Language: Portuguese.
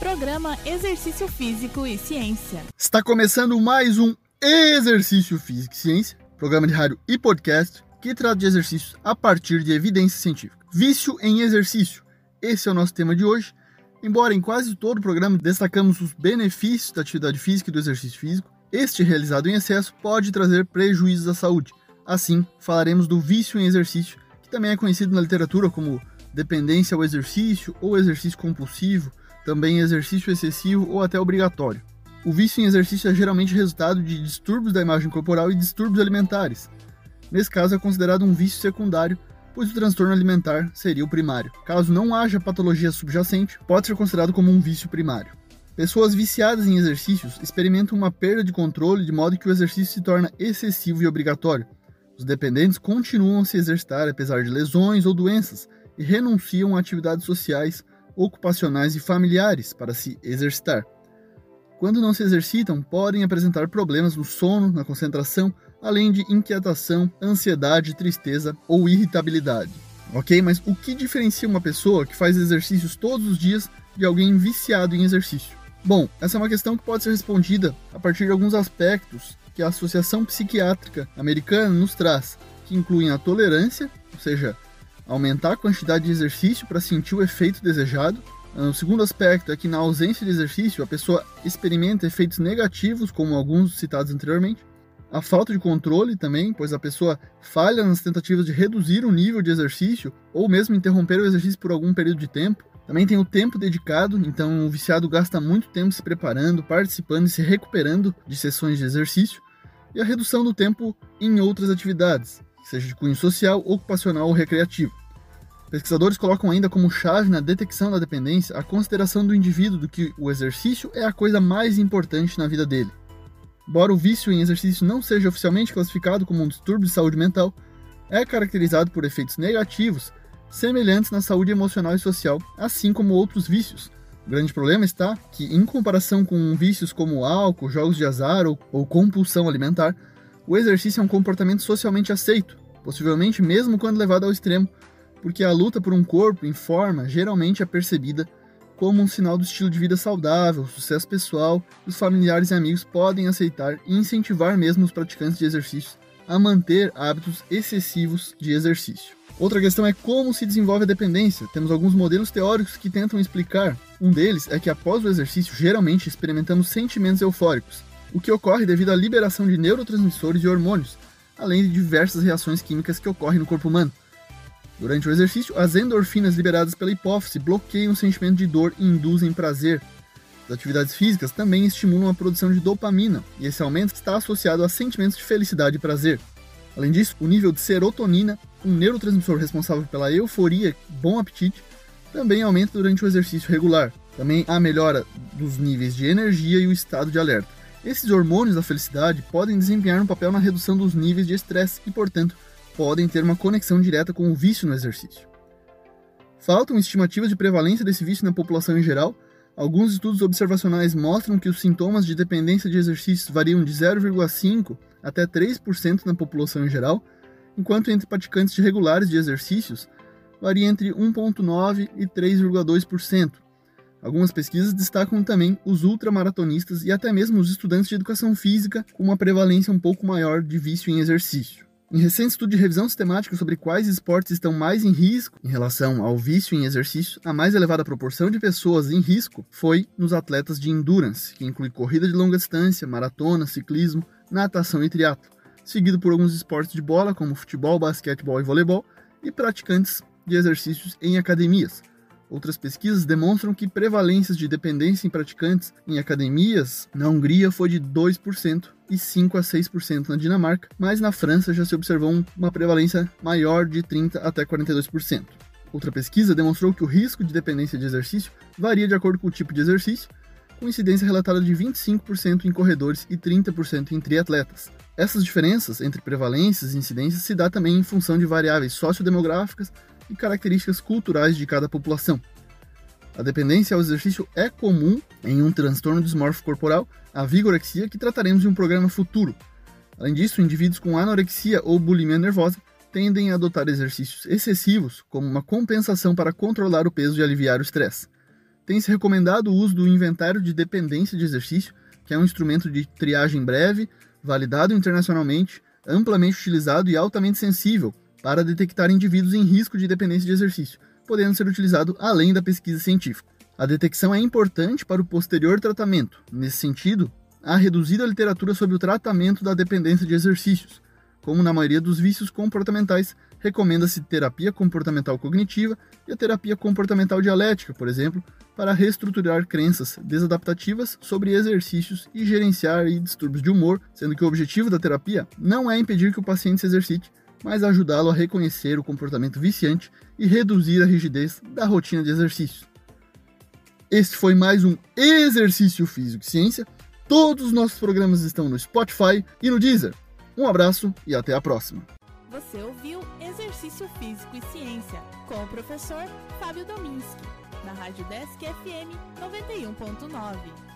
Programa Exercício Físico e Ciência. Está começando mais um Exercício Físico e Ciência, programa de rádio e podcast que trata de exercícios a partir de evidência científica. Vício em exercício. Esse é o nosso tema de hoje. Embora em quase todo o programa destacamos os benefícios da atividade física e do exercício físico, este realizado em excesso pode trazer prejuízos à saúde. Assim, falaremos do vício em exercício, que também é conhecido na literatura como dependência ao exercício ou exercício compulsivo, também exercício excessivo ou até obrigatório. O vício em exercício é geralmente resultado de distúrbios da imagem corporal e distúrbios alimentares. Nesse caso, é considerado um vício secundário, pois o transtorno alimentar seria o primário. Caso não haja patologia subjacente, pode ser considerado como um vício primário. Pessoas viciadas em exercícios experimentam uma perda de controle de modo que o exercício se torna excessivo e obrigatório. Os dependentes continuam a se exercitar apesar de lesões ou doenças e renunciam a atividades sociais, ocupacionais e familiares para se exercitar. Quando não se exercitam, podem apresentar problemas no sono, na concentração, além de inquietação, ansiedade, tristeza ou irritabilidade. Ok? Mas o que diferencia uma pessoa que faz exercícios todos os dias de alguém viciado em exercício? Bom, essa é uma questão que pode ser respondida a partir de alguns aspectos que a Associação Psiquiátrica Americana nos traz, que incluem a tolerância, ou seja, aumentar a quantidade de exercício para sentir o efeito desejado. Ah, o segundo aspecto é que, na ausência de exercício, a pessoa experimenta efeitos negativos, como alguns citados anteriormente. A falta de controle também, pois a pessoa falha nas tentativas de reduzir o nível de exercício ou mesmo interromper o exercício por algum período de tempo. Também tem o tempo dedicado, então o viciado gasta muito tempo se preparando, participando e se recuperando de sessões de exercício. E a redução do tempo em outras atividades, seja de cunho social, ocupacional ou recreativo. Pesquisadores colocam ainda como chave na detecção da dependência a consideração do indivíduo do que o exercício é a coisa mais importante na vida dele. Embora o vício em exercício não seja oficialmente classificado como um distúrbio de saúde mental, é caracterizado por efeitos negativos semelhantes na saúde emocional e social, assim como outros vícios. O grande problema está que, em comparação com vícios como álcool, jogos de azar ou, ou compulsão alimentar, o exercício é um comportamento socialmente aceito, possivelmente mesmo quando levado ao extremo, porque a luta por um corpo em forma geralmente é percebida como um sinal do estilo de vida saudável, sucesso pessoal, os familiares e amigos podem aceitar e incentivar mesmo os praticantes de exercícios a manter hábitos excessivos de exercício. Outra questão é como se desenvolve a dependência. Temos alguns modelos teóricos que tentam explicar. Um deles é que após o exercício, geralmente experimentamos sentimentos eufóricos, o que ocorre devido à liberação de neurotransmissores e hormônios, além de diversas reações químicas que ocorrem no corpo humano. Durante o exercício, as endorfinas liberadas pela hipófise bloqueiam o sentimento de dor e induzem prazer. As atividades físicas também estimulam a produção de dopamina, e esse aumento está associado a sentimentos de felicidade e prazer. Além disso, o nível de serotonina, um neurotransmissor responsável pela euforia e bom apetite, também aumenta durante o exercício regular. Também há melhora dos níveis de energia e o estado de alerta. Esses hormônios da felicidade podem desempenhar um papel na redução dos níveis de estresse e, portanto, podem ter uma conexão direta com o vício no exercício. Faltam estimativas de prevalência desse vício na população em geral. Alguns estudos observacionais mostram que os sintomas de dependência de exercícios variam de 0,5 até 3% na população em geral, enquanto entre praticantes regulares de exercícios varia entre 1,9% e 3,2%. Algumas pesquisas destacam também os ultramaratonistas e até mesmo os estudantes de educação física com uma prevalência um pouco maior de vício em exercício. Em recente estudo de revisão sistemática sobre quais esportes estão mais em risco em relação ao vício em exercício, a mais elevada proporção de pessoas em risco foi nos atletas de endurance, que inclui corrida de longa distância, maratona, ciclismo, natação e triatlo, seguido por alguns esportes de bola como futebol, basquetebol e voleibol, e praticantes de exercícios em academias, Outras pesquisas demonstram que prevalências de dependência em praticantes em academias na Hungria foi de 2% e 5 a 6% na Dinamarca, mas na França já se observou uma prevalência maior de 30 até 42%. Outra pesquisa demonstrou que o risco de dependência de exercício varia de acordo com o tipo de exercício, com incidência relatada de 25% em corredores e 30% em triatletas. Essas diferenças entre prevalências e incidências se dá também em função de variáveis sociodemográficas, e características culturais de cada população. A dependência ao exercício é comum em um transtorno dismórfico corporal, a vigorexia, que trataremos em um programa futuro. Além disso, indivíduos com anorexia ou bulimia nervosa tendem a adotar exercícios excessivos como uma compensação para controlar o peso e aliviar o estresse. tem se recomendado o uso do inventário de dependência de exercício, que é um instrumento de triagem breve, validado internacionalmente, amplamente utilizado e altamente sensível para detectar indivíduos em risco de dependência de exercício, podendo ser utilizado além da pesquisa científica. A detecção é importante para o posterior tratamento. Nesse sentido, há reduzida literatura sobre o tratamento da dependência de exercícios. Como na maioria dos vícios comportamentais, recomenda-se terapia comportamental cognitiva e a terapia comportamental dialética, por exemplo, para reestruturar crenças desadaptativas sobre exercícios e gerenciar distúrbios de humor, sendo que o objetivo da terapia não é impedir que o paciente se exercite, mas ajudá-lo a reconhecer o comportamento viciante e reduzir a rigidez da rotina de exercícios. Este foi mais um Exercício Físico e Ciência. Todos os nossos programas estão no Spotify e no Deezer. Um abraço e até a próxima. Você ouviu Exercício Físico e Ciência com o professor Fábio Dominski, na Rádio Desk FM 91.9.